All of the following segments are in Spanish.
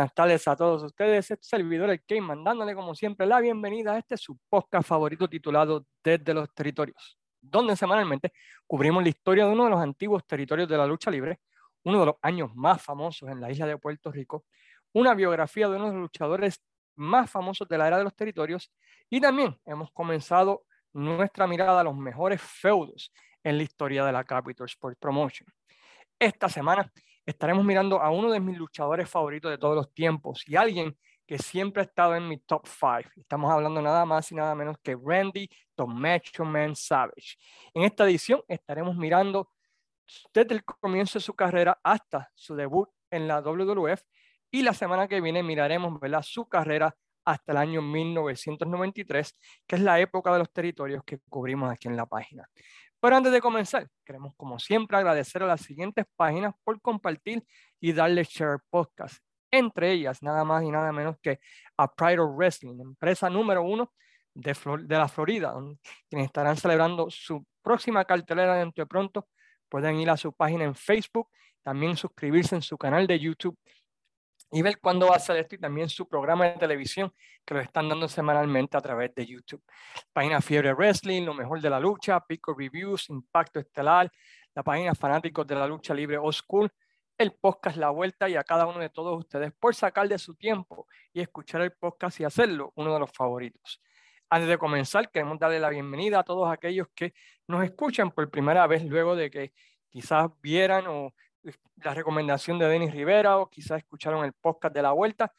buenas tardes a todos ustedes. Este servidor, el Kane, mandándole como siempre la bienvenida a este su podcast favorito titulado Desde los Territorios, donde semanalmente cubrimos la historia de uno de los antiguos territorios de la lucha libre, uno de los años más famosos en la isla de Puerto Rico, una biografía de uno de los luchadores más famosos de la era de los territorios y también hemos comenzado nuestra mirada a los mejores feudos en la historia de la Capital Sports Promotion. Esta semana estaremos mirando a uno de mis luchadores favoritos de todos los tiempos y alguien que siempre ha estado en mi top 5. Estamos hablando nada más y nada menos que Randy The Macho Man Savage. En esta edición estaremos mirando desde el comienzo de su carrera hasta su debut en la WWF y la semana que viene miraremos su carrera hasta el año 1993, que es la época de los territorios que cubrimos aquí en la página. Pero antes de comenzar, queremos como siempre agradecer a las siguientes páginas por compartir y darle share podcast. Entre ellas, nada más y nada menos que a Pride of Wrestling, empresa número uno de, la Florida, quienes estarán celebrando su próxima cartelera dentro de pronto. Pueden ir a su página en Facebook, también suscribirse en su canal de YouTube y ver cuándo va a ser esto y también su programa de televisión que lo están dando semanalmente a través de YouTube. Página Fiebre Wrestling, lo mejor de la lucha, Pico Reviews, Impacto Estelar, la página Fanáticos de la Lucha Libre School, el podcast La Vuelta y a cada uno de todos ustedes por sacar de su tiempo y escuchar el podcast y hacerlo uno de los favoritos. Antes de comenzar, queremos darle la bienvenida a todos aquellos que nos escuchan por primera vez luego de que quizás vieran o la recomendación de Denis Rivera o quizás escucharon el podcast de la vuelta,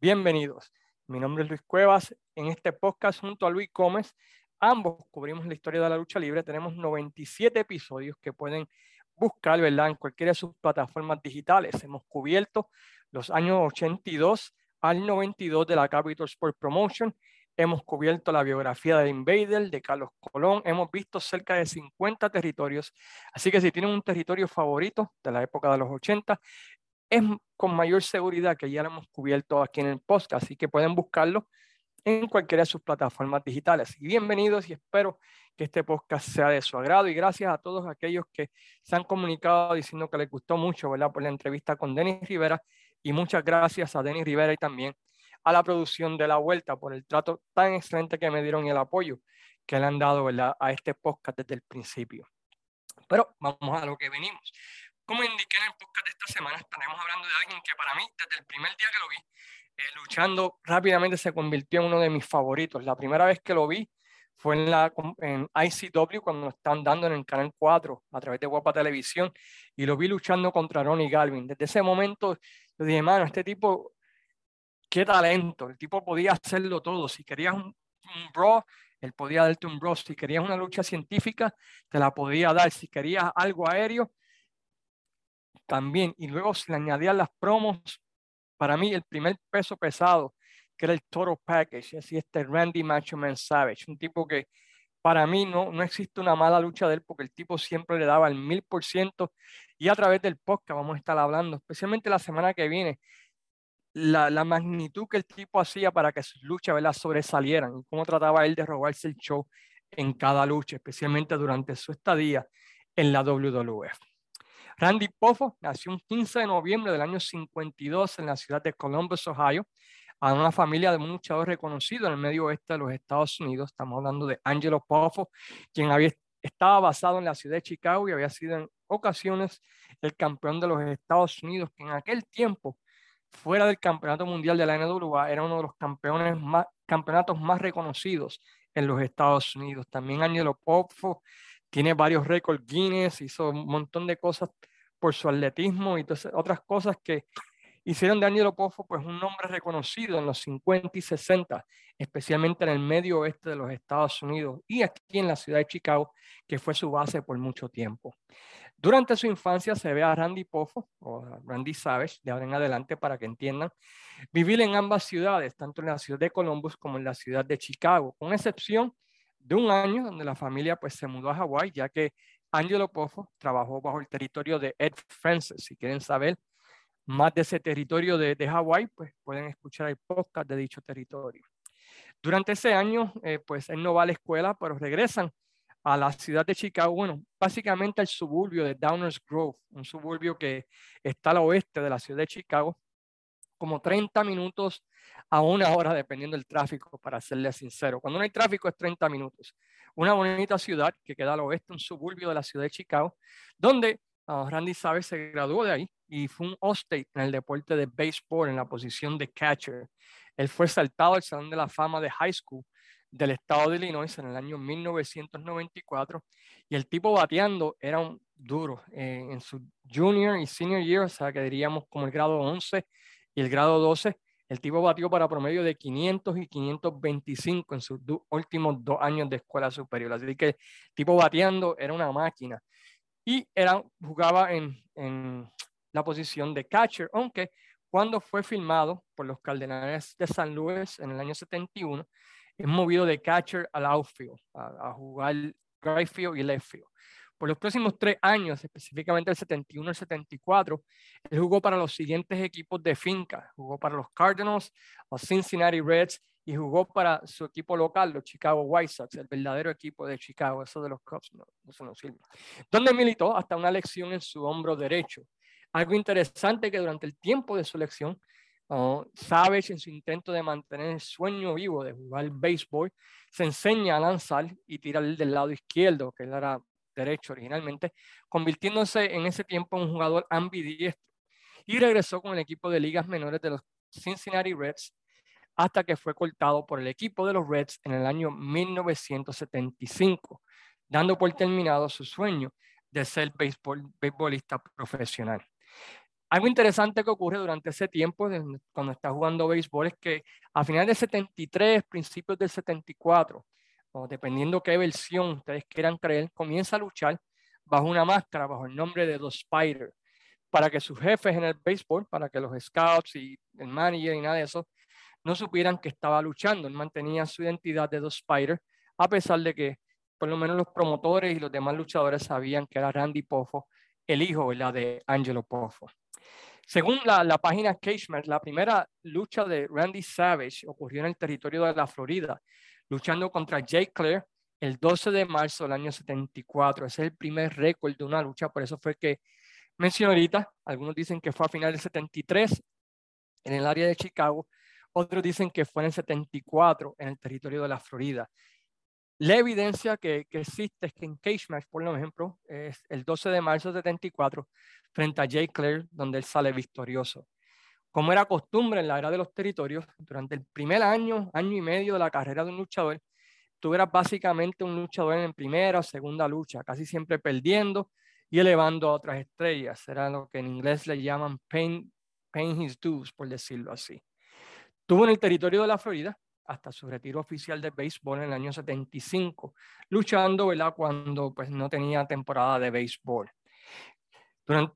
bienvenidos. Mi nombre es Luis Cuevas. En este podcast junto a Luis Gómez, ambos cubrimos la historia de la lucha libre. Tenemos 97 episodios que pueden buscar ¿verdad? en cualquiera de sus plataformas digitales. Hemos cubierto los años 82 al 92 de la Capital Sport Promotion hemos cubierto la biografía del Invader, de Carlos Colón, hemos visto cerca de 50 territorios, así que si tienen un territorio favorito de la época de los 80, es con mayor seguridad que ya lo hemos cubierto aquí en el podcast, así que pueden buscarlo en cualquiera de sus plataformas digitales. Y bienvenidos y espero que este podcast sea de su agrado y gracias a todos aquellos que se han comunicado diciendo que les gustó mucho, ¿verdad? Por la entrevista con Denis Rivera y muchas gracias a Denis Rivera y también a la producción de la vuelta por el trato tan excelente que me dieron y el apoyo que le han dado a este podcast desde el principio. Pero vamos a lo que venimos. Como indiqué en el podcast de esta semana, estaremos hablando de alguien que para mí, desde el primer día que lo vi, eh, luchando rápidamente se convirtió en uno de mis favoritos. La primera vez que lo vi fue en, la, en ICW cuando lo están dando en el Canal 4 a través de Guapa Televisión y lo vi luchando contra Ronnie Galvin. Desde ese momento yo dije, mano, este tipo qué talento. El tipo podía hacerlo todo. Si querías un, bro, él podía darte un bro. Si querías una lucha científica, te la podía dar. Si querías algo aéreo, también. Y luego se le añadían las promos. Para mí, el primer peso pesado, que era el Toro Package, así este Randy Macho Man Savage, un tipo que para mí no, no existe una mala lucha de él porque el tipo siempre le daba el mil por ciento y a través del podcast vamos a estar hablando, especialmente la semana que viene, la, magnitud que el tipo hacía para que sus luchas ¿verdad? sobresalieran y cómo trataba él de robarse el show en cada lucha, especialmente durante su estadía en la WWF. Randy Poffo nació un 15 de noviembre del año 52 en la ciudad de Columbus, Ohio, a una familia de un luchador reconocido en el medio oeste de los Estados Unidos. Estamos hablando de Angelo Poffo, quien había, estaba basado en la ciudad de Chicago y había sido en ocasiones el campeón de los Estados Unidos, que en aquel tiempo fuera del campeonato mundial de la NWA, era uno de los campeones más, campeonatos más reconocidos en los Estados Unidos. También Angelo Poffo tiene varios récords Guinness, hizo un montón de cosas por su atletismo y otras cosas que hicieron de Angelo Poffo pues un nombre reconocido en los 50 y 60, especialmente en el medio oeste de los Estados Unidos y aquí en la ciudad de Chicago, que fue su base por mucho tiempo. Durante su infancia se ve a Randy Poffo, o Randy Savage, de ahora en adelante para que entiendan, vivir en ambas ciudades, tanto en la ciudad de Columbus como en la ciudad de Chicago, con excepción de un año donde la familia pues se mudó a Hawái, ya que Angelo Poffo trabajó bajo el territorio de Ed Francis. Si quieren saber más de ese territorio de, de Hawái, pues pueden escuchar el podcast de dicho territorio. Durante ese año, eh, pues él no va a la escuela, pero regresan a la ciudad de Chicago, bueno, básicamente al suburbio de Downers Grove, un suburbio que está al oeste de la ciudad de Chicago, como 30 minutos a una hora, dependiendo del tráfico, para serle sincero. Cuando no hay tráfico es 30 minutos. Una bonita ciudad que queda al oeste, un suburbio de la ciudad de Chicago, donde ah, Randy Savage se graduó de ahí y fue un All-State en el deporte de béisbol en la posición de catcher. Él fue saltado al Salón de la Fama de High School del estado de Illinois en el año 1994 y el tipo bateando era un duro eh, en su junior y senior year, o sea que diríamos como el grado 11 y el grado 12, el tipo batió para promedio de 500 y 525 en sus últimos dos años de escuela superior, así que el tipo bateando era una máquina. Y era, jugaba en, en la posición de catcher, aunque cuando fue filmado por los Cardenales de San Luis en el año 71, es movido de catcher al outfield, a, a jugar right field y left field. Por los próximos tres años, específicamente el 71 y 74, él jugó para los siguientes equipos de finca. Jugó para los Cardinals, los Cincinnati Reds y jugó para su equipo local, los Chicago White Sox, el verdadero equipo de Chicago, eso de los Cubs, no, eso no sirve. Donde militó hasta una lesión en su hombro derecho. Algo interesante que durante el tiempo de su elección, Savage en su intento de mantener el sueño vivo de jugar béisbol, se enseña a lanzar y tirar del lado izquierdo, que él era derecho originalmente, convirtiéndose en ese tiempo en un jugador ambidiestro. Y regresó con el equipo de ligas menores de los Cincinnati Reds hasta que fue cortado por el equipo de los Reds en el año 1975, dando por terminado su sueño de ser béisbol, beisbolista profesional. Algo interesante que ocurre durante ese tiempo, cuando está jugando béisbol, es que a finales del 73, principios del 74, o dependiendo qué versión ustedes quieran creer, comienza a luchar bajo una máscara, bajo el nombre de The Spider, para que sus jefes en el béisbol, para que los scouts y el manager y nada de eso, no supieran que estaba luchando. Él mantenía su identidad de The Spider, a pesar de que por lo menos los promotores y los demás luchadores sabían que era Randy Poffo, el hijo de Angelo Poffo. Según la, página Cagematch, la primera lucha de Randy Savage ocurrió en el territorio de la Florida, luchando contra Jake Clare el 12 de marzo del año 74. Ese es el primer récord de una lucha, por eso fue que mencioné ahorita. Algunos dicen que fue a final del 73 en el área de Chicago, otros dicen que fue en el 74 en el territorio de la Florida. La evidencia que, existe es que en Cage Match, por ejemplo, es el 12 de marzo de 74, frente a Jay Clare, donde él sale victorioso. Como era costumbre en la era de los territorios, durante el primer año, año y medio de la carrera de un luchador, tú eras básicamente un luchador en primera o segunda lucha, casi siempre perdiendo y elevando a otras estrellas. Era lo que en inglés le llaman pain, pain his dues, por decirlo así. Tuvo en el territorio de la Florida hasta su retiro oficial de béisbol en el año 75, luchando ¿verdad? cuando pues, no tenía temporada de béisbol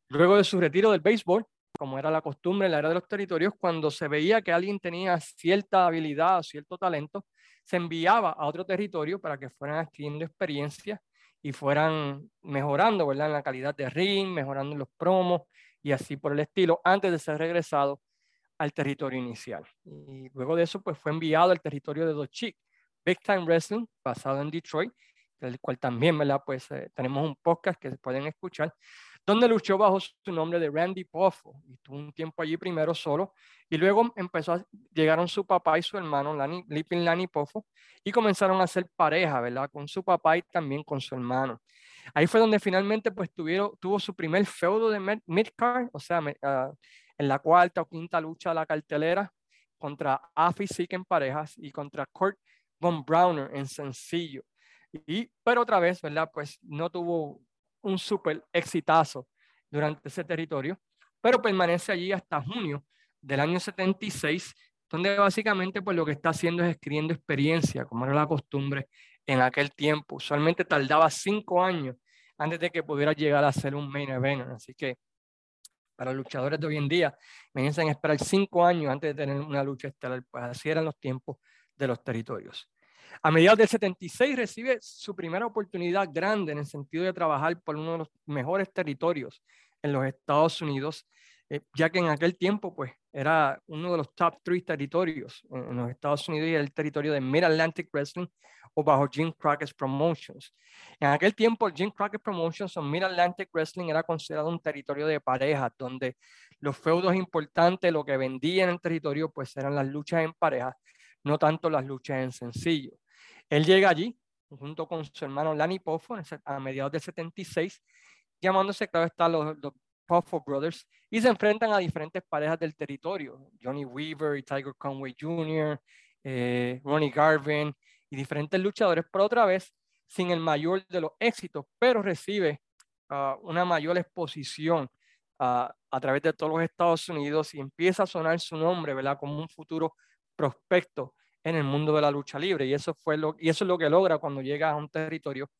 luego de su retiro del béisbol, como era la costumbre en la era de los territorios, cuando se veía que alguien tenía cierta habilidad cierto talento, se enviaba a otro territorio para que fueran adquiriendo experiencia y fueran mejorando ¿verdad? en la calidad de ring, mejorando los promos y así por el estilo, antes de ser regresado al territorio inicial. Y luego de eso, pues fue enviado al territorio de Dos Big Time Wrestling, basado en Detroit, del cual también, ¿verdad? Pues eh, tenemos un podcast que se pueden escuchar, donde luchó bajo su nombre de Randy Poffo y tuvo un tiempo allí primero solo y luego empezó a, llegaron su papá y su hermano Lani, Lipin Lani Poffo y comenzaron a ser pareja, ¿verdad? Con su papá y también con su hermano. Ahí fue donde finalmente pues tuvieron, tuvo su primer feudo de midcard, o sea, ah, en la cuarta o quinta lucha de la cartelera contra Afi Sik en parejas y contra Kurt Von Browner en sencillo. Y, pero otra vez, ¿verdad? Pues no tuvo un súper exitazo durante ese territorio, pero permanece allí hasta junio del año 76, donde básicamente pues lo que está haciendo es escribiendo experiencia, como era la costumbre en aquel tiempo. Usualmente tardaba cinco años antes de que pudiera llegar a ser un main event. Así que para luchadores de hoy en día, me dicen esperar cinco años antes de tener una lucha estelar. Pues así eran los tiempos de los territorios. A mediados del 76 recibe su primera oportunidad grande en el sentido de trabajar por uno de los mejores territorios en los Estados Unidos eh, ya que en aquel tiempo pues era uno de los top three territorios en, los Estados Unidos y era el territorio de Mid-Atlantic Wrestling o bajo Jim Crockett Promotions. En aquel tiempo, Jim Crockett Promotions o Mid-Atlantic Wrestling era considerado un territorio de pareja, donde los feudos importantes, lo que vendía en el territorio, pues eran las luchas en pareja, no tanto las luchas en sencillo. Él llega allí junto con su hermano Lanny Poffo a mediados del 76, llamándose, claro está, los, los Poffo Brothers, y se enfrentan a diferentes parejas del territorio, Johnny Weaver y Tiger Conway Jr., eh, Ronnie Garvin y diferentes luchadores, pero otra vez sin el mayor de los éxitos, pero recibe ah, una mayor exposición ah, a través de todos los Estados Unidos y empieza a sonar su nombre, ¿verdad? Como un futuro prospecto en el mundo de la lucha libre. Y eso, fue lo, y eso es lo que logra cuando llega a un territorio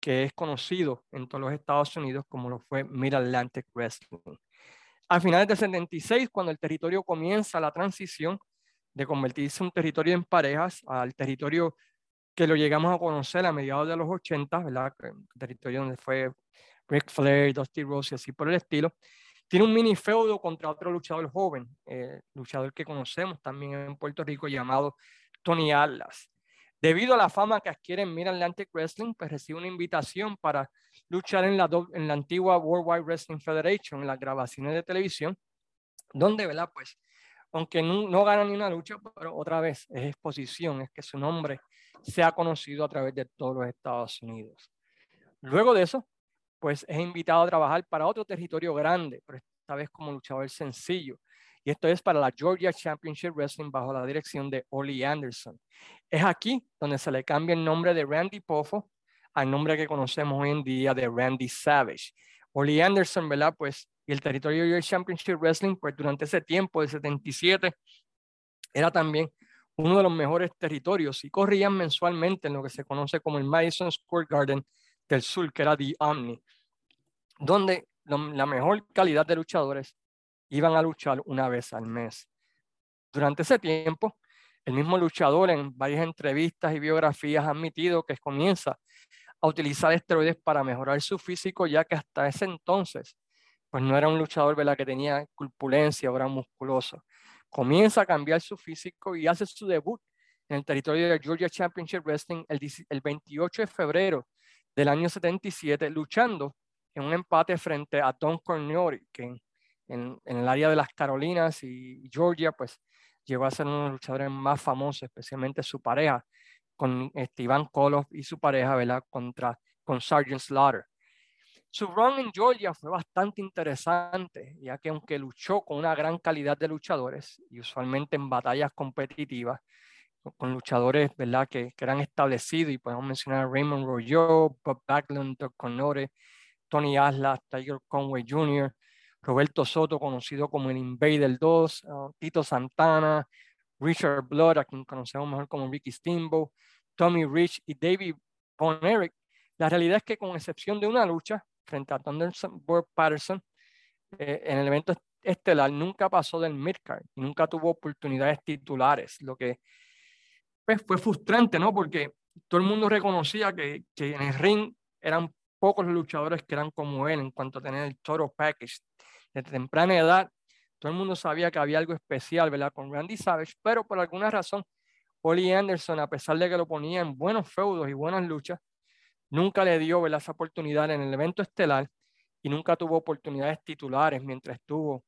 que es conocido en todos los Estados Unidos como lo fue Mid-Atlantic Wrestling. A finales del 76, cuando el territorio comienza la transición de convertirse un territorio en parejas al territorio que lo llegamos a conocer a mediados de los 80, ¿verdad? Territorio donde fue Rick Flair, Dusty Rose y así por el estilo. Tiene un mini feudo contra otro luchador joven, eh, luchador que conocemos también en Puerto Rico llamado Tony Atlas. Debido a la fama que adquiere en Mid Atlantic Wrestling, pues recibe una invitación para luchar en la, en la antigua World Wide Wrestling Federation, en las grabaciones de televisión, donde, ¿verdad? Pues, aunque no, no gana ni una lucha, pero otra vez es exposición, es que su nombre sea conocido a través de todos los Estados Unidos. Luego de eso, pues es invitado a trabajar para otro territorio grande, pero esta vez como luchador sencillo. Y esto es para la Georgia Championship Wrestling bajo la dirección de Oli Anderson. Es aquí donde se le cambia el nombre de Randy Poffo al nombre que conocemos hoy en día de Randy Savage. Oli Anderson, ¿verdad? Pues, y el territorio Georgia Championship Wrestling, pues durante ese tiempo, de 77, era también uno de los mejores territorios y corrían mensualmente en lo que se conoce como el Madison Square Garden del sur, que era The Omni, donde la mejor calidad de luchadores iban a luchar una vez al mes. Durante ese tiempo, el mismo luchador en varias entrevistas y biografías ha admitido que comienza a utilizar esteroides para mejorar su físico, ya que hasta ese entonces, pues no era un luchador ¿verdad? que tenía corpulencia o era musculoso. Comienza a cambiar su físico y hace su debut en el territorio de Georgia Championship Wrestling el, el 28 de febrero del año 77, luchando en un empate frente a Don Cornori, que en, el área de las Carolinas y Georgia, pues llegó a ser uno de los luchadores más famosos, especialmente su pareja, con este, Koloff y su pareja, ¿verdad? Contra, con Sergeant Slaughter. Su run en Georgia fue bastante interesante, ya que aunque luchó con una gran calidad de luchadores, y usualmente en batallas competitivas, con luchadores ¿verdad? Que, que eran establecidos, y podemos mencionar a Raymond Royo, Bob Backlund, Doc Conore, Tony Aslas, Tiger Conway Jr., Roberto Soto, conocido como el Invader 2, ah, Tito Santana, Richard Blood, a quien conocemos mejor como Ricky Steamboat, Tommy Rich y David Von Erich. La realidad es que con excepción de una lucha frente a Thunderbolt Patterson, eh, en el evento estelar nunca pasó del midcard y nunca tuvo oportunidades titulares, lo que pues, fue frustrante, ¿no? Porque todo el mundo reconocía que, que en el ring eran pocos luchadores que eran como él en cuanto a tener el Toro Package. Desde temprana edad, todo el mundo sabía que había algo especial, ¿verdad? Con Randy Savage, pero por alguna razón, Oli Anderson, a pesar de que lo ponía en buenos feudos y buenas luchas, nunca le dio ¿verdad? esa oportunidad en el evento estelar y nunca tuvo oportunidades titulares mientras estuvo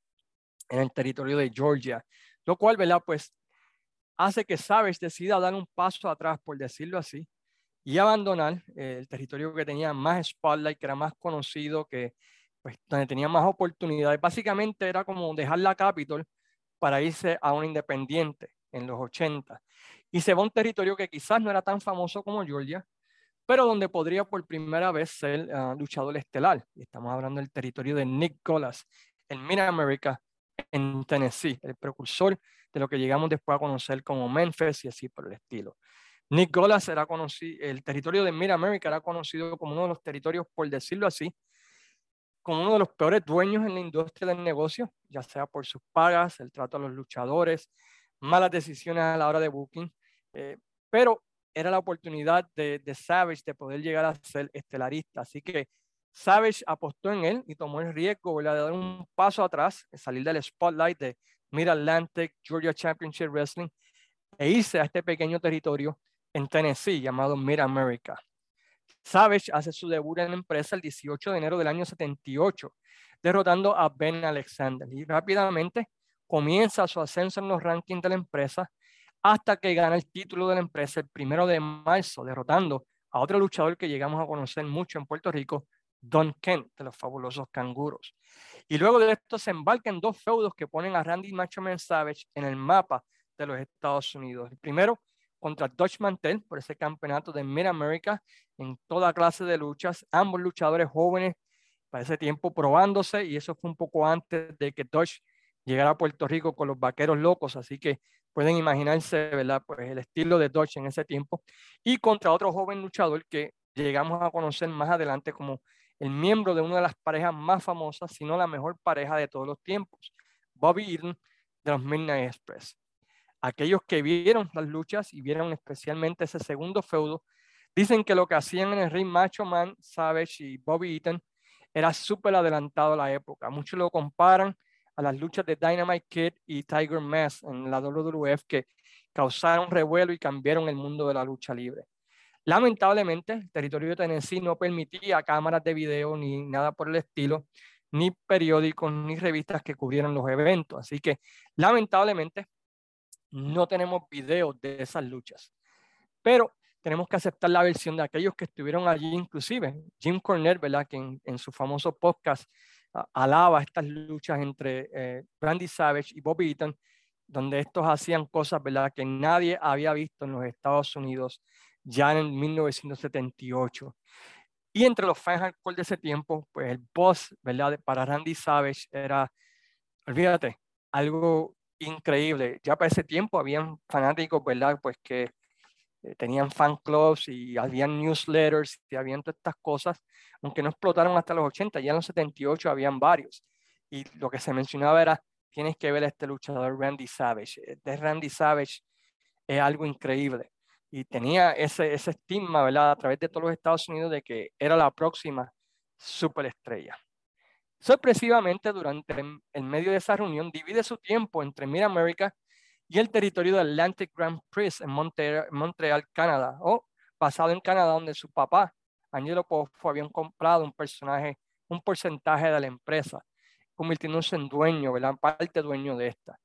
en el territorio de Georgia, lo cual, ¿verdad? Pues hace que Savage decida dar un paso atrás, por decirlo así, y abandonar eh, el territorio que tenía más spotlight, que era más conocido, que pues, donde tenía más oportunidades. Básicamente era como dejar la Capitol para irse a un independiente en los 80. Y se va a un territorio que quizás no era tan famoso como Georgia, pero donde podría por primera vez ser uh, luchador estelar. Estamos hablando del territorio de Nick Golas en Mid America, en Tennessee, el precursor de lo que llegamos después a conocer como Memphis y así por el estilo. Nick Golas era conocido, el territorio de Mid America era conocido como uno de los territorios, por decirlo así, como uno de los peores dueños en la industria del negocio, ya sea por sus pagas, el trato a los luchadores, malas decisiones a la hora de booking, eh, pero era la oportunidad de, de, Savage de poder llegar a ser estelarista. Así que Savage apostó en él y tomó el riesgo de dar un paso atrás, salir del spotlight de Mid Atlantic, Georgia Championship Wrestling e irse a este pequeño territorio en Tennessee llamado Mid America. Savage hace su debut en la empresa el 18 de enero del año 78, derrotando a Ben Alexander y rápidamente comienza su ascenso en los rankings de la empresa hasta que gana el título de la empresa el primero de marzo, derrotando a otro luchador que llegamos a conocer mucho en Puerto Rico, Don Kent, de los fabulosos canguros. Y luego de esto se embarca en dos feudos que ponen a Randy Macho Man Savage en el mapa de los Estados Unidos. El primero contra Dutch Mantel por ese campeonato de Mid America en toda clase de luchas, ambos luchadores jóvenes para ese tiempo probándose y eso fue un poco antes de que Dutch llegara a Puerto Rico con los vaqueros locos, así que pueden imaginarse, ¿verdad? Pues el estilo de Dodge en ese tiempo y contra otro joven luchador que llegamos a conocer más adelante como el miembro de una de las parejas más famosas, si no la mejor pareja de todos los tiempos, Bobby Eaton de los Midnight Express. Aquellos que vieron las luchas y vieron especialmente ese segundo feudo, dicen que lo que hacían en el ring Macho Man, Savage y Bobby Eaton era súper adelantado a la época. Muchos lo comparan a las luchas de Dynamite Kid y Tiger Mask en la WWF que causaron revuelo y cambiaron el mundo de la lucha libre. Lamentablemente, el territorio de Tennessee no permitía cámaras de video ni nada por el estilo, ni periódicos, ni revistas que cubrieran los eventos. Así que, lamentablemente, no tenemos videos de esas luchas. Pero tenemos que aceptar la versión de aquellos que estuvieron allí, inclusive Jim Cornette, ¿verdad? que en, su famoso podcast alaba estas luchas entre eh, Randy Savage y Bobby Eaton, donde estos hacían cosas ¿verdad? que nadie había visto en los Estados Unidos ya en 1978. Y entre los fans hardcore de ese tiempo, pues el boss, ¿verdad? Para Randy Savage era, olvídate, algo increíble. Ya para ese tiempo habían fanáticos, ¿verdad? Pues que eh, tenían fan clubs y habían newsletters y habían todas estas cosas, aunque no explotaron hasta los 80, ya en los 78 habían varios. Y lo que se mencionaba era, tienes que ver a este luchador Randy Savage. Eh, de Randy Savage es algo increíble. Y tenía ese, ese estigma, ¿verdad? A través de todos los Estados Unidos de que era la próxima superestrella. Sorpresivamente, durante el medio de esa reunión, divide su tiempo entre Mid America y el territorio de Atlantic Grand Prix en Montreal, Canadá, o basado en Canadá, donde su papá, Angelo Poffo, habían comprado un personaje, un porcentaje de la empresa, convirtiéndose en dueño, ¿verdad? Parte dueño de esta.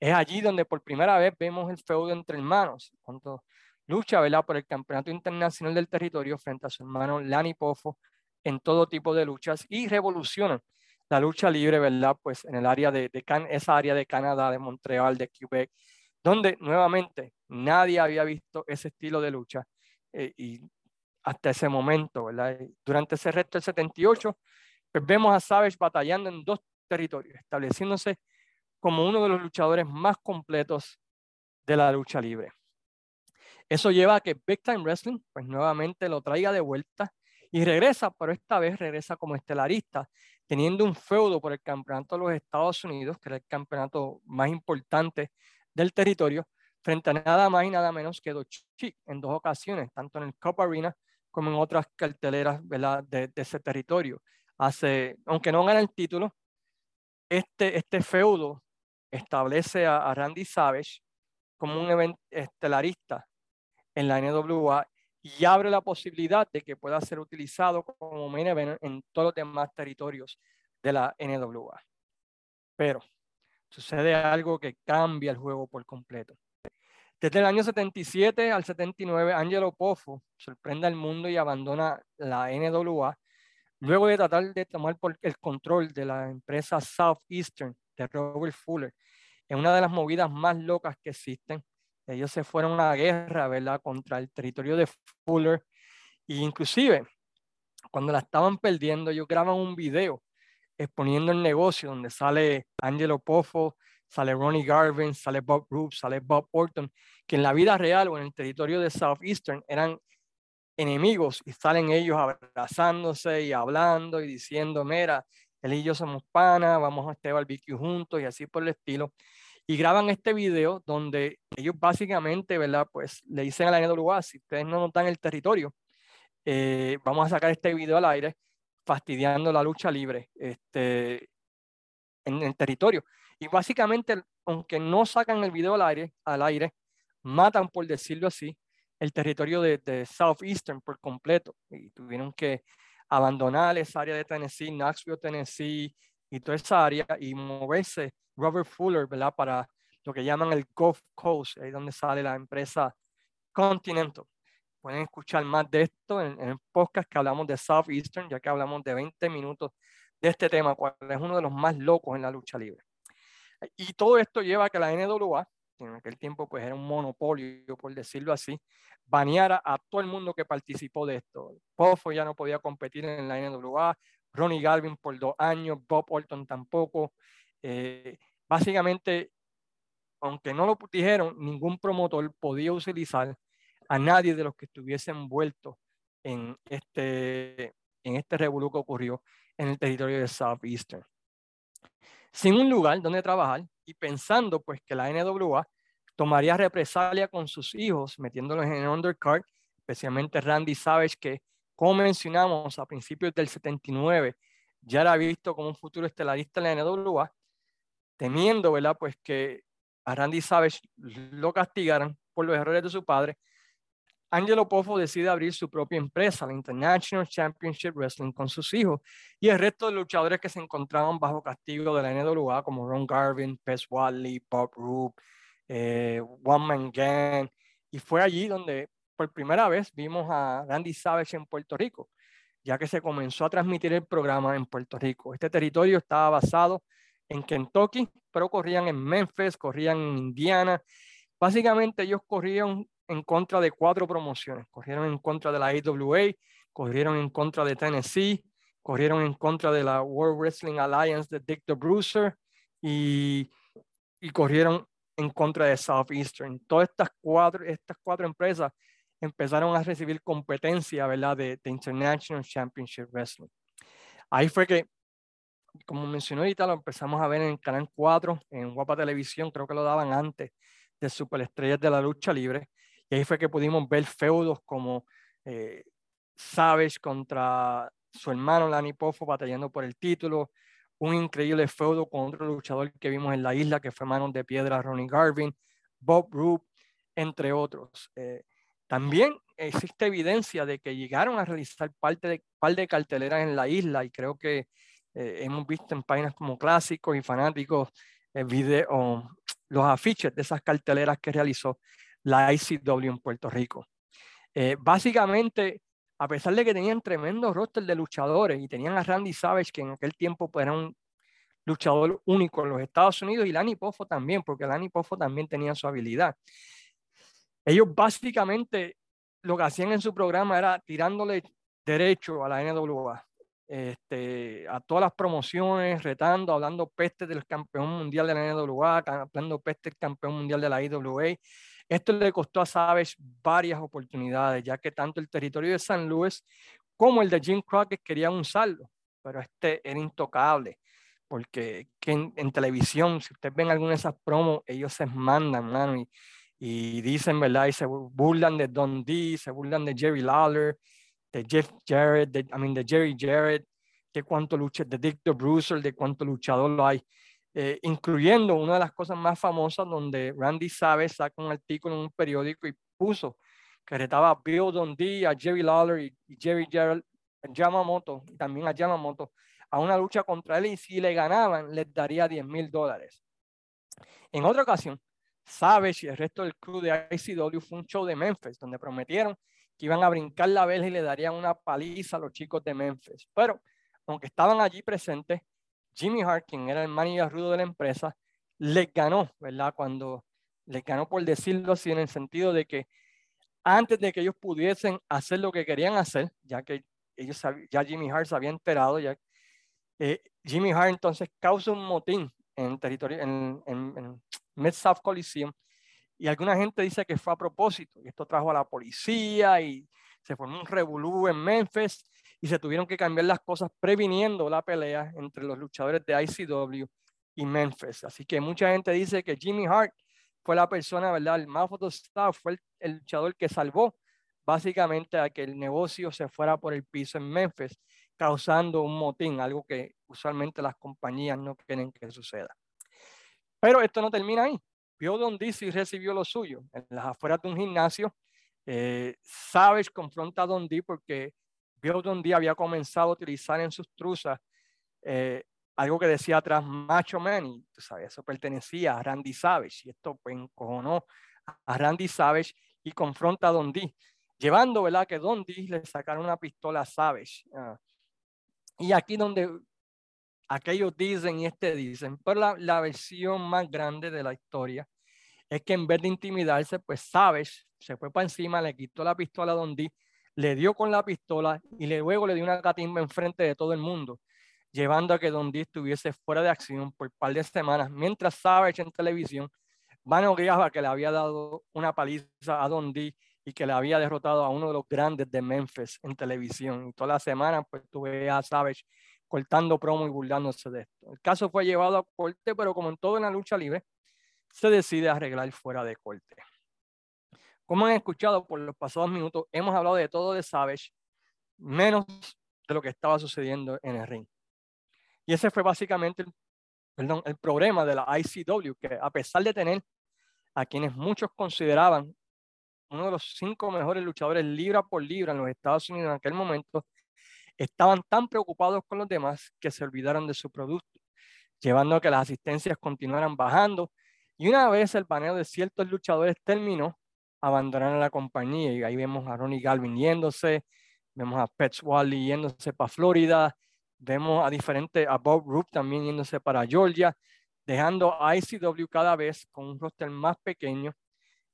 Es allí donde por primera vez vemos el feudo entre hermanos, cuando lucha, ¿verdad? Por el campeonato internacional del territorio frente a su hermano Lani Poffo en todo tipo de luchas y revolucionan la lucha libre, ¿verdad? Pues en el área de, de esa área de Canadá, de Montreal, de Quebec, donde nuevamente nadie había visto ese estilo de lucha eh, y hasta ese momento, ¿verdad? Durante ese resto del 78, pues vemos a Savage batallando en dos territorios, estableciéndose como uno de los luchadores más completos de la lucha libre. Eso lleva a que Big Time Wrestling, pues nuevamente lo traiga de vuelta y regresa, pero esta vez regresa como estelarista teniendo un feudo por el campeonato de los Estados Unidos, que era el campeonato más importante del territorio, frente a nada más y nada menos que Dochi en dos ocasiones, tanto en el Cup Arena como en otras carteleras De, ese territorio. Hace, aunque no gana el título, este, este feudo establece a, Randy Savage como un estelarista en la NWA y abre la posibilidad de que pueda ser utilizado como main event en todos los demás territorios de la NWA. Pero sucede algo que cambia el juego por completo. Desde el año 77 al 79, Angelo Poffo sorprende al mundo y abandona la NWA luego de tratar de tomar el control de la empresa Southeastern de Robert Fuller en una de las movidas más locas que existen ellos se fueron a la guerra, ¿verdad? Contra el territorio de Fuller. E inclusive, cuando la estaban perdiendo, ellos graban un video exponiendo el negocio donde sale Angelo Poffo, sale Ronnie Garvin, sale Bob Roop, sale Bob Orton, que en la vida real o en el territorio de Southeastern eran enemigos y salen ellos abrazándose y hablando y diciendo, mira, él y yo somos panas, vamos a este barbecue juntos y así por el estilo y graban este video donde ellos básicamente, ¿verdad? Pues le dicen a la NWA, si ustedes no notan el territorio, eh, vamos a sacar este video al aire fastidiando la lucha libre este, en el territorio. Y básicamente, aunque no sacan el video al aire, al aire matan, por decirlo así, el territorio de, de Southeastern por completo. Y tuvieron que abandonar esa área de Tennessee, Knoxville, Tennessee, y toda esa área, y moverse Robert Fuller, ¿verdad? Para lo que llaman el Gulf Coast, ahí donde sale la empresa Continental. Pueden escuchar más de esto en, en, el podcast que hablamos de Southeastern, ya que hablamos de 20 minutos de este tema, cual es uno de los más locos en la lucha libre. Y todo esto lleva a que la NWA, que en aquel tiempo pues era un monopolio, por decirlo así, baneara a todo el mundo que participó de esto. Poffo ya no podía competir en la NWA, Ronnie Galvin por dos años, Bob Orton tampoco. Eh, básicamente, aunque no lo dijeron, ningún promotor podía utilizar a nadie de los que estuviesen envueltos en este, en este revolú que ocurrió en el territorio de Southeastern. Sin un lugar donde trabajar y pensando pues que la NWA tomaría represalia con sus hijos, metiéndolos en el undercard, especialmente Randy Savage, que como mencionamos a principios del 79, ya era visto como un futuro estelarista en la NWA, temiendo, ¿verdad? Pues que a Randy Savage lo castigaran por los errores de su padre, Angelo Poffo decide abrir su propia empresa, la International Championship Wrestling, con sus hijos y el resto de luchadores que se encontraban bajo castigo de la NWA, como Ron Garvin, Pez Wally, Bob Roop, eh, One Man Gang. Y fue allí donde por primera vez vimos a Randy Savage en Puerto Rico, ya que se comenzó a transmitir el programa en Puerto Rico. Este territorio estaba basado en Kentucky, pero corrían en Memphis, corrían en Indiana. Básicamente ellos corrían en contra de cuatro promociones. Corrieron en contra de la AWA, corrieron en contra de Tennessee, corrieron en contra de la World Wrestling Alliance de Dick the Bruiser y, y corrieron en contra de Southeastern. Todas estas cuatro, estas cuatro empresas empezaron a recibir competencia ¿verdad? De, de International Championship Wrestling. Ahí fue que, como mencionó ahorita, lo empezamos a ver en Canal 4, en Guapa Televisión, creo que lo daban antes de Superestrellas de la Lucha Libre. Y ahí fue que pudimos ver feudos como eh, Savage contra su hermano Lani Poffo batallando por el título, un increíble feudo con otro luchador que vimos en la isla que fue Manos de Piedra, Ronnie Garvin, Bob Roop, entre otros. Eh, también existe evidencia de que llegaron a realizar parte de, par de carteleras en la isla y creo que eh, hemos visto en páginas como clásicos y fanáticos eh, video, los afiches de esas carteleras que realizó la ICW en Puerto Rico. Eh, básicamente, a pesar de que tenían tremendo roster de luchadores y tenían a Randy Savage, que en aquel tiempo pues, era un luchador único en los Estados Unidos, y Lani Poffo también, porque Lani Poffo también tenía su habilidad. Ellos básicamente lo que hacían en su programa era tirándole derecho a la NWA, este, a todas las promociones, retando, hablando peste del campeón mundial de la NWA, hablando peste del campeón mundial de la IWA. Esto le costó a Savage varias oportunidades, ya que tanto el territorio de San Luis como el de Jim Crockett querían usarlo, pero este era intocable, porque en, televisión, si ustedes ven alguna de esas promos, ellos se mandan, mano, y, y dicen, ¿verdad? Y se burlan de Don D, se burlan de Jerry Lawler, de Jeff Jarrett, de, I mean, de Jerry Jarrett, de cuánto lucha, de Dick the Bruiser, de cuánto luchador lo hay. Eh, incluyendo una de las cosas más famosas donde Randy Savage saca un artículo en un periódico y puso que retaba a Bill Dundee, a Jerry Lawler y, Jerry Gerald, Yamamoto, y también a Yamamoto, a una lucha contra él y si le ganaban les daría 10 mil dólares. En otra ocasión, Savage y el resto del crew de ICW fue un show de Memphis donde prometieron que iban a brincar la vela y le darían una paliza a los chicos de Memphis. Pero, aunque estaban allí presentes, Jimmy Hart, quien era el manager rudo de la empresa, les ganó, ¿verdad? Cuando les ganó, por decirlo así, en el sentido de que antes de que ellos pudiesen hacer lo que querían hacer, ya que ellos ya Jimmy Hart se había enterado, ya eh, Jimmy Hart entonces causa un motín en territorio, en, en, en Mid-South Coliseum, y alguna gente dice que fue a propósito, y esto trajo a la policía y se formó un revolú en Memphis, y se tuvieron que cambiar las cosas previniendo la pelea entre los luchadores de ICW y Memphis. Así que mucha gente dice que Jimmy Hart fue la persona, ¿verdad? El más staff fue el, luchador que salvó básicamente a que el negocio se fuera por el piso en Memphis, causando un motín, algo que usualmente las compañías no quieren que suceda. Pero esto no termina ahí. Bill Dundee recibió lo suyo. En las afueras de un gimnasio, eh, Savage confronta a Dundee porque Bill Dundee había comenzado a utilizar en sus truzas eh, algo que decía atrás Macho Man, y tú sabes, eso pertenecía a Randy Savage, y esto pues encojonó a Randy Savage y confronta a Dundee, llevando, ¿verdad?, que Dundee le sacaron una pistola a Savage. Ah, y aquí donde aquellos dicen y este dicen, pero la, la, versión más grande de la historia es que en vez de intimidarse, pues Savage se fue para encima, le quitó la pistola a Don le dio con la pistola y luego le dio una catimba enfrente de todo el mundo, llevando a que Don estuviese fuera de acción por un par de semanas, mientras Savage en televisión vanagloriaba que le había dado una paliza a Don y que le había derrotado a uno de los grandes de Memphis en televisión. Y toda la semana, pues tuve a Savage cortando promo y burlándose de esto. El caso fue llevado a corte, pero como en todo en la lucha libre, se decide arreglar fuera de corte. Como han escuchado por los pasados minutos, hemos hablado de todo de Savage, menos de lo que estaba sucediendo en el ring. Y ese fue básicamente el, perdón, el problema de la ICW, que a pesar de tener a quienes muchos consideraban uno de los cinco mejores luchadores libra por libra en los Estados Unidos en aquel momento, estaban tan preocupados con los demás que se olvidaron de su producto, llevando a que las asistencias continuaran bajando. Y una vez el paneo de ciertos luchadores terminó, abandonaron la compañía. Y ahí vemos a Ronnie Galvin yéndose, vemos a Pets Wally yéndose para Florida, vemos a diferentes, a Bob Roop también yéndose para Georgia, dejando a ICW cada vez con un roster más pequeño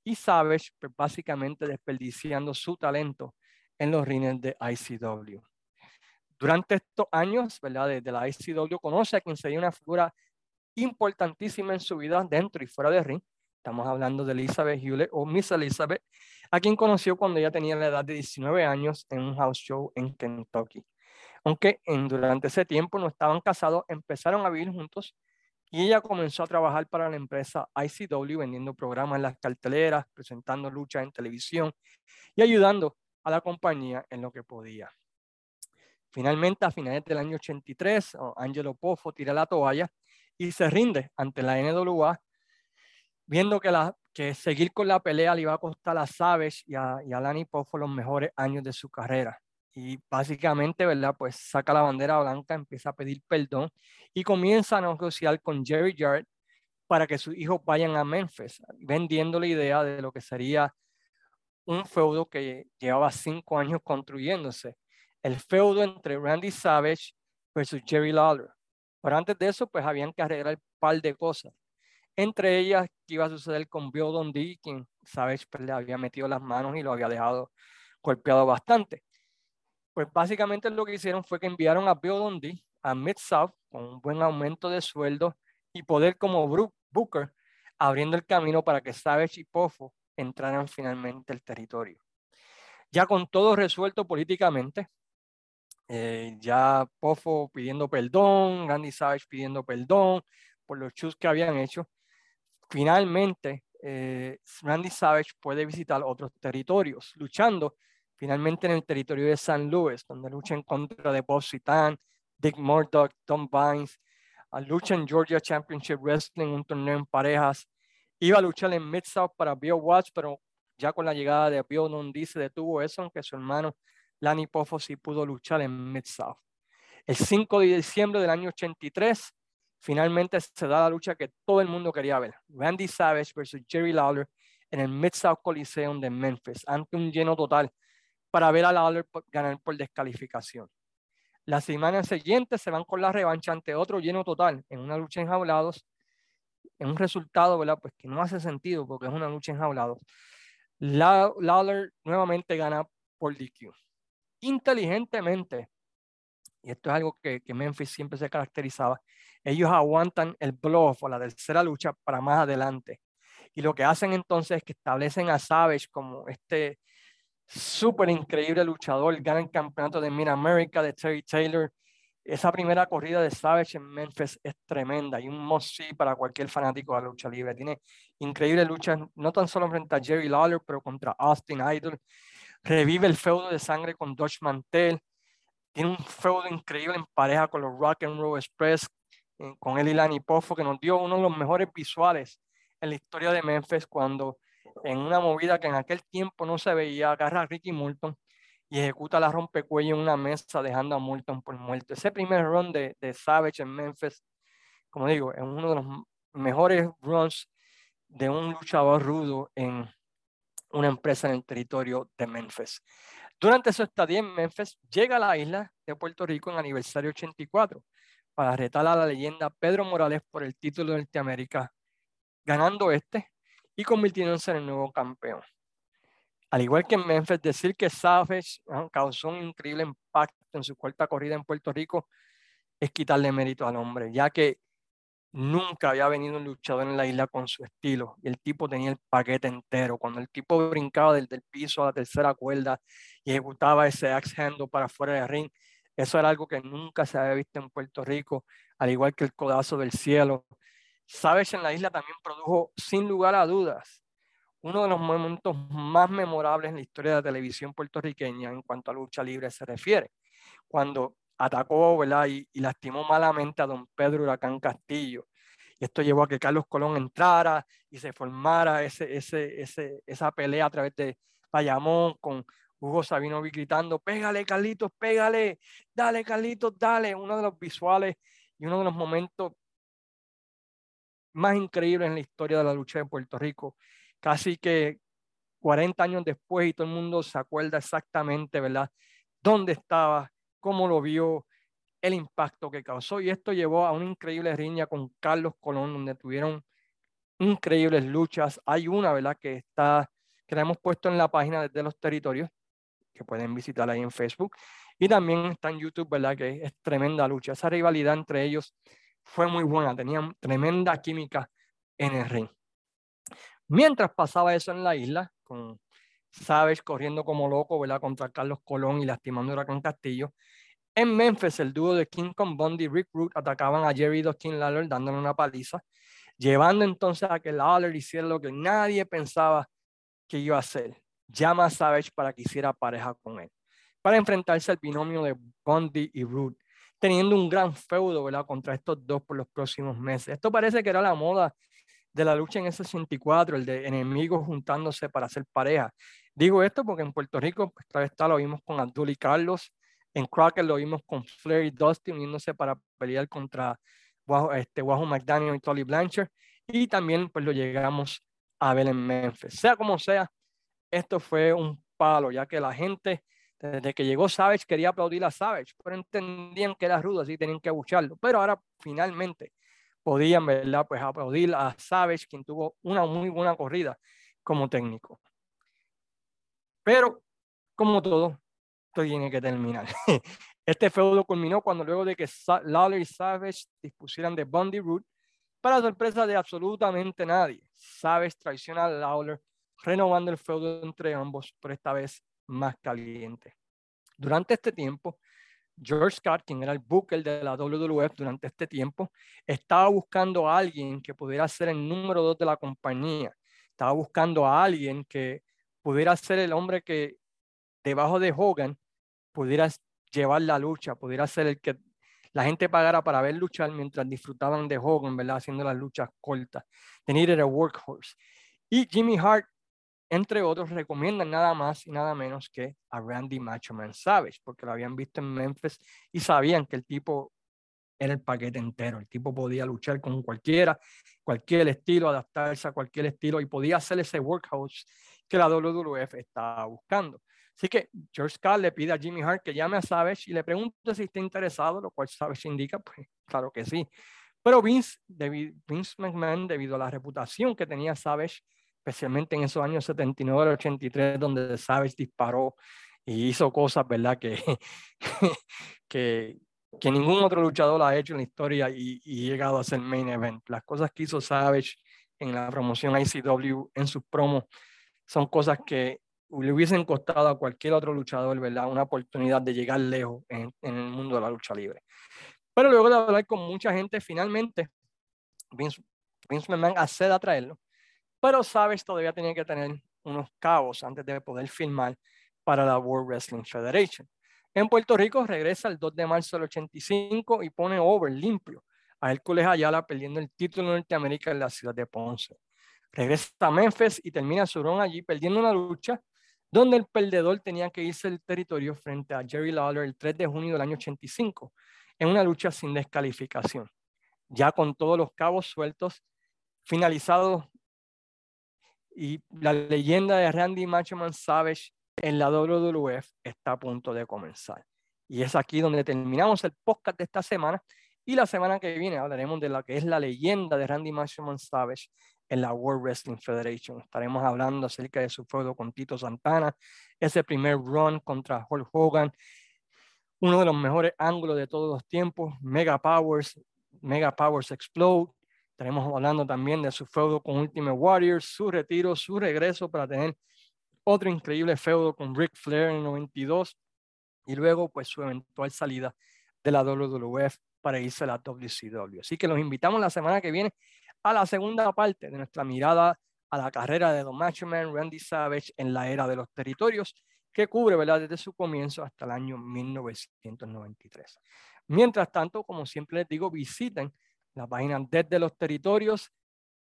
y Savage pues, básicamente desperdiciando su talento en los rines de ICW. Durante estos años, ¿verdad? Desde la ICW conoce a quien sería una figura importantísima en su vida dentro y fuera de ring. Estamos hablando de Elizabeth Hewlett o Miss Elizabeth, a quien conoció cuando ella tenía la edad de 19 años en un house show en Kentucky. Aunque en, durante ese tiempo no estaban casados, empezaron a vivir juntos y ella comenzó a trabajar para la empresa ICW vendiendo programas en las carteleras, presentando luchas en televisión y ayudando a la compañía en lo que podía. Finalmente, a finales del año 83, Angelo Poffo tira la toalla y se rinde ante la NWA, viendo que, la, que seguir con la pelea le iba a costar a Savage y a, y Lani Poffo los mejores años de su carrera. Y básicamente, ¿verdad? Pues saca la bandera blanca, empieza a pedir perdón y comienza a negociar con Jerry Jarrett para que sus hijos vayan a Memphis, vendiendo la idea de lo que sería un feudo que llevaba cinco años construyéndose el feudo entre Randy Savage versus Jerry Lawler. Pero antes de eso, pues habían que arreglar un par de cosas. Entre ellas, qué iba a suceder con Bill Dundee, quien Savage pues, le había metido las manos y lo había dejado golpeado bastante. Pues básicamente lo que hicieron fue que enviaron a Bill a Mid-South con un buen aumento de sueldo y poder como Booker, abriendo el camino para que Savage y Poffo entraran finalmente al territorio. Ya con todo resuelto políticamente, eh, ya Poffo pidiendo perdón, Randy Savage pidiendo perdón por los chus que habían hecho. Finalmente, eh, Randy Savage puede visitar otros territorios, luchando finalmente en el territorio de San Luis, donde lucha en contra de Bob Citan, Dick Murdoch, Tom Vines, lucha en Georgia Championship Wrestling, un torneo en parejas. Iba a luchar en Mid-South para Bill Watts, pero ya con la llegada de Bill Dundee se detuvo eso, aunque su hermano Lani Poffo sí pudo luchar en Mid-South. El 5 de diciembre del año 83, finalmente se da la lucha que todo el mundo quería ver. Randy Savage versus Jerry Lawler en el Mid-South Coliseum de Memphis, ante un lleno total para ver a Lawler ganar por descalificación. La semana siguiente se van con la revancha ante otro lleno total en una lucha en jaulados, en un resultado, ¿verdad? Pues que no hace sentido porque es una lucha en jaulados. Lawler nuevamente gana por DQ inteligentemente, y esto es algo que, Memphis siempre se caracterizaba, ellos aguantan el bluff o la tercera lucha para más adelante. Y lo que hacen entonces es que establecen a Savage como este súper increíble luchador, gana el campeonato de Mid America de Terry Taylor. Esa primera corrida de Savage en Memphis es tremenda y un must para cualquier fanático de la lucha libre. Tiene increíbles luchas, no tan solo frente a Jerry Lawler, pero contra Austin Idol revive el feudo de sangre con Dodge Mantel, tiene un feudo increíble en pareja con los Rock and Roll Express, eh, con él y Poffo, que nos dio uno de los mejores visuales en la historia de Memphis cuando en una movida que en aquel tiempo no se veía, agarra a Ricky Moulton y ejecuta la rompecuello en una mesa dejando a Moulton por muerto. Ese primer run de, de Savage en Memphis, como digo, es uno de los mejores runs de un luchador rudo en una empresa en el territorio de Memphis. Durante su estadía en Memphis, llega a la isla de Puerto Rico en aniversario 84 para retar a la leyenda Pedro Morales por el título de Norteamérica, ganando este y convirtiéndose en el nuevo campeón. Al igual que en Memphis, decir que Savage causó un increíble impacto en su cuarta corrida en Puerto Rico es quitarle mérito al hombre, ya que nunca había venido un luchador en la isla con su estilo y el tipo tenía el paquete entero. Cuando el tipo brincaba del, del piso a la tercera cuerda y ejecutaba ese axe handle para fuera del ring, eso era algo que nunca se había visto en Puerto Rico, al igual que el codazo del cielo. Sabes, en la isla también produjo, sin lugar a dudas, uno de los momentos más memorables en la historia de la televisión puertorriqueña en cuanto a lucha libre se refiere, cuando atacó ¿verdad? Y, lastimó malamente a don Pedro Huracán Castillo. Y esto llevó a que Carlos Colón entrara y se formara ese, ese, ese, esa pelea a través de Bayamón con Hugo Sabino gritando, pégale Carlitos, pégale, dale Carlitos, dale. Uno de los visuales y uno de los momentos más increíbles en la historia de la lucha de Puerto Rico. Casi que 40 años después y todo el mundo se acuerda exactamente, ¿verdad? ¿Dónde estaba? cómo lo vio, el impacto que causó. Y esto llevó a una increíble riña con Carlos Colón, donde tuvieron increíbles luchas. Hay una, ¿verdad?, que está, que la hemos puesto en la página de los territorios, que pueden visitar ahí en Facebook. Y también está en YouTube, ¿verdad?, que es tremenda lucha. Esa rivalidad entre ellos fue muy buena, tenían tremenda química en el ring. Mientras pasaba eso en la isla, con Savage corriendo como loco, ¿verdad? Contra Carlos Colón y lastimando a Huracán Castillo. En Memphis, el dúo de King Kong Bundy y Rick Root atacaban a Jerry Dustin Lawler dándole una paliza, llevando entonces a que Lawler hiciera lo que nadie pensaba que iba a hacer. Llama a Savage para que hiciera pareja con él, para enfrentarse al binomio de Bundy y Root, teniendo un gran feudo, ¿verdad? Contra estos dos por los próximos meses. Esto parece que era la moda de la lucha en ese 64, el de enemigos juntándose para hacer pareja. Digo esto porque en Puerto Rico, pues claro está, lo vimos con Abdul y Carlos, en Crockett lo vimos con Flair y Dusty uniéndose para pelear contra este, McDaniel y Tolly Blanchard, y también pues lo llegamos a ver en Memphis. Sea como sea, esto fue un palo, ya que la gente, desde que llegó Savage, quería aplaudir a Savage, pero entendían que era rudo, así tenían que abucharlo. Pero ahora finalmente podían, ¿verdad? Pues aplaudir a Savage, quien tuvo una muy buena corrida como técnico. Pero, como todo, esto tiene que terminar. Este feudo culminó cuando luego de que Lawler y Savage dispusieran de Bundy Root, para sorpresa de absolutamente nadie, Savage traiciona a Lawler, renovando el feudo entre ambos, pero esta vez más caliente. Durante este tiempo, George Scott, quien era el booker de la WWF durante este tiempo, estaba buscando a alguien que pudiera ser el número dos de la compañía. Estaba buscando a alguien que pudiera ser el hombre que debajo de Hogan pudiera llevar la lucha, pudiera ser el que la gente pagara para ver luchar mientras disfrutaban de Hogan, ¿verdad? Haciendo las luchas cortas. Tenir era workhorse. Y Jimmy Hart entre otros, recomiendan nada más y nada menos que a Randy Macho Man Savage, porque lo habían visto en Memphis y sabían que el tipo era el paquete entero. El tipo podía luchar con cualquiera, cualquier estilo, adaptarse a cualquier estilo y podía hacer ese workhouse que la WWF estaba buscando. Así que George Scott le pide a Jimmy Hart que llame a Savage y le pregunte si está interesado, lo cual Savage indica, pues claro que sí. Pero Vince, Vince McMahon, debido a la reputación que tenía Savage, especialmente en esos años 79 al 83, donde Savage disparó y hizo cosas, ¿verdad? Que, que, que ningún otro luchador ha hecho en la historia y, y, llegado a ser main event. Las cosas que hizo Savage en la promoción ICW, en sus promos, son cosas que le hubiesen costado a cualquier otro luchador, ¿verdad? Una oportunidad de llegar lejos en, en el mundo de la lucha libre. Pero luego de hablar con mucha gente, finalmente Vince, Vince McMahon accede a traerlo pero Savage todavía tenía que tener unos cabos antes de poder firmar para la World Wrestling Federation. En Puerto Rico regresa el 2 de marzo del 85 y pone over limpio a Hércules Ayala perdiendo el título Norteamérica en la ciudad de Ponce. Regresa a Memphis y termina su run allí perdiendo una lucha donde el perdedor tenía que irse del territorio frente a Jerry Lawler el 3 de junio del año 85 en una lucha sin descalificación. Ya con todos los cabos sueltos, finalizados y la leyenda de Randy Machoman Savage en la WWF está a punto de comenzar. Y es aquí donde terminamos el podcast de esta semana. Y la semana que viene hablaremos de lo que es la leyenda de Randy Machoman Savage en la World Wrestling Federation. Estaremos hablando acerca de su feudo con Tito Santana, ese primer run contra Hulk Hogan, uno de los mejores ángulos de todos los tiempos, Mega Powers, Mega Powers Explode. Estaremos hablando también de su feudo con Ultimate Warriors, su retiro, su regreso para tener otro increíble feudo con Ric Flair en el 92 y luego pues su eventual salida de la WWF para irse a la WCW. Así que los invitamos la semana que viene a la segunda parte de nuestra mirada a la carrera de Don Macho Man Randy Savage en la era de los territorios, que cubre ¿verdad? desde su comienzo hasta el año 1993. Mientras tanto, como siempre les digo, visiten la página desde los territorios,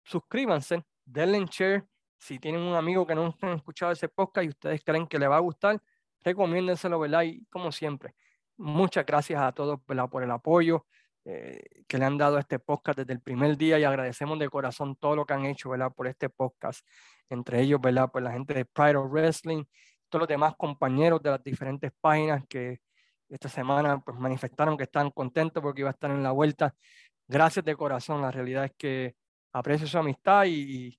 suscríbanse, denle share si tienen un amigo que no han escuchado ese podcast y ustedes creen que le va a gustar, recomiéndenselo, ¿verdad? Y como siempre, muchas gracias a todos por el apoyo eh, que le han dado a este podcast desde el primer día y agradecemos de corazón todo lo que han hecho, ¿verdad? Por este podcast, entre ellos, ¿verdad? Por la gente de Pride of Wrestling, todos los demás compañeros de las diferentes páginas que esta semana pues manifestaron que están contentos porque iba a estar en la vuelta. Gracias de corazón, la realidad es que aprecio su amistad y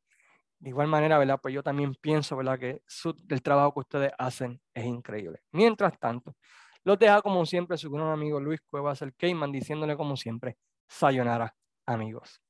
de igual manera, ¿verdad? Pues yo también pienso, ¿verdad? Que su, el trabajo que ustedes hacen es increíble. Mientras tanto, los deja como siempre su gran amigo Luis Cuevas, el Cayman, diciéndole como siempre, sayonara, amigos.